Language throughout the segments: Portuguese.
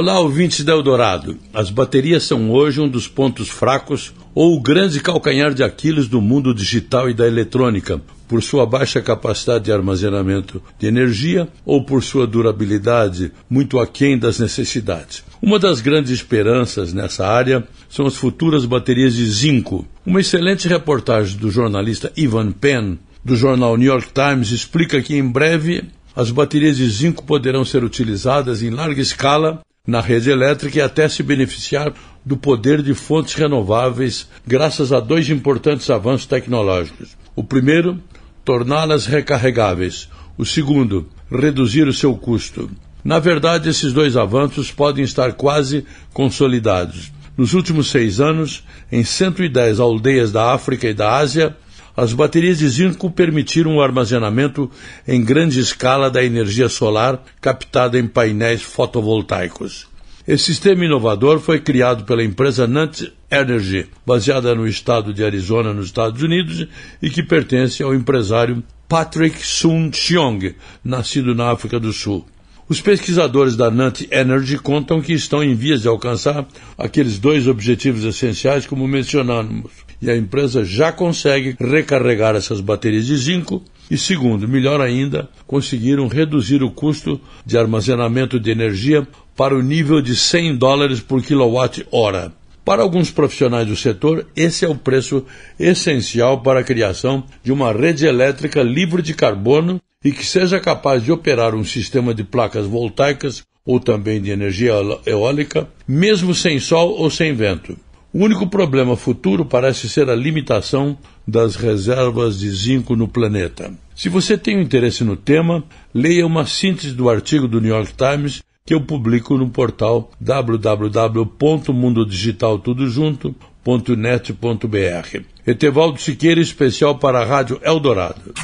Olá, ouvintes da Eldorado. As baterias são hoje um dos pontos fracos ou o grande calcanhar de Aquiles do mundo digital e da eletrônica, por sua baixa capacidade de armazenamento de energia ou por sua durabilidade muito aquém das necessidades. Uma das grandes esperanças nessa área são as futuras baterias de zinco. Uma excelente reportagem do jornalista Ivan Penn, do jornal New York Times, explica que em breve as baterias de zinco poderão ser utilizadas em larga escala na rede elétrica e até se beneficiar do poder de fontes renováveis graças a dois importantes avanços tecnológicos. O primeiro, torná-las recarregáveis. O segundo, reduzir o seu custo. Na verdade, esses dois avanços podem estar quase consolidados. Nos últimos seis anos, em 110 aldeias da África e da Ásia, as baterias de zinco permitiram o armazenamento em grande escala da energia solar captada em painéis fotovoltaicos. Esse sistema inovador foi criado pela empresa Nant Energy, baseada no estado de Arizona, nos Estados Unidos, e que pertence ao empresário Patrick Sun Cheong, nascido na África do Sul. Os pesquisadores da Nant Energy contam que estão em vias de alcançar aqueles dois objetivos essenciais, como mencionamos, e a empresa já consegue recarregar essas baterias de zinco. E segundo, melhor ainda, conseguiram reduzir o custo de armazenamento de energia para o nível de 100 dólares por quilowatt-hora. Para alguns profissionais do setor, esse é o preço essencial para a criação de uma rede elétrica livre de carbono e que seja capaz de operar um sistema de placas voltaicas ou também de energia eólica, mesmo sem sol ou sem vento. O único problema futuro parece ser a limitação das reservas de zinco no planeta. Se você tem interesse no tema, leia uma síntese do artigo do New York Times que eu publico no portal www.mundodigitaltudojunto.net.br. Etevaldo Siqueira, especial para a Rádio Eldorado.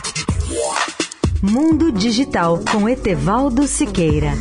Mundo Digital com Etevaldo Siqueira.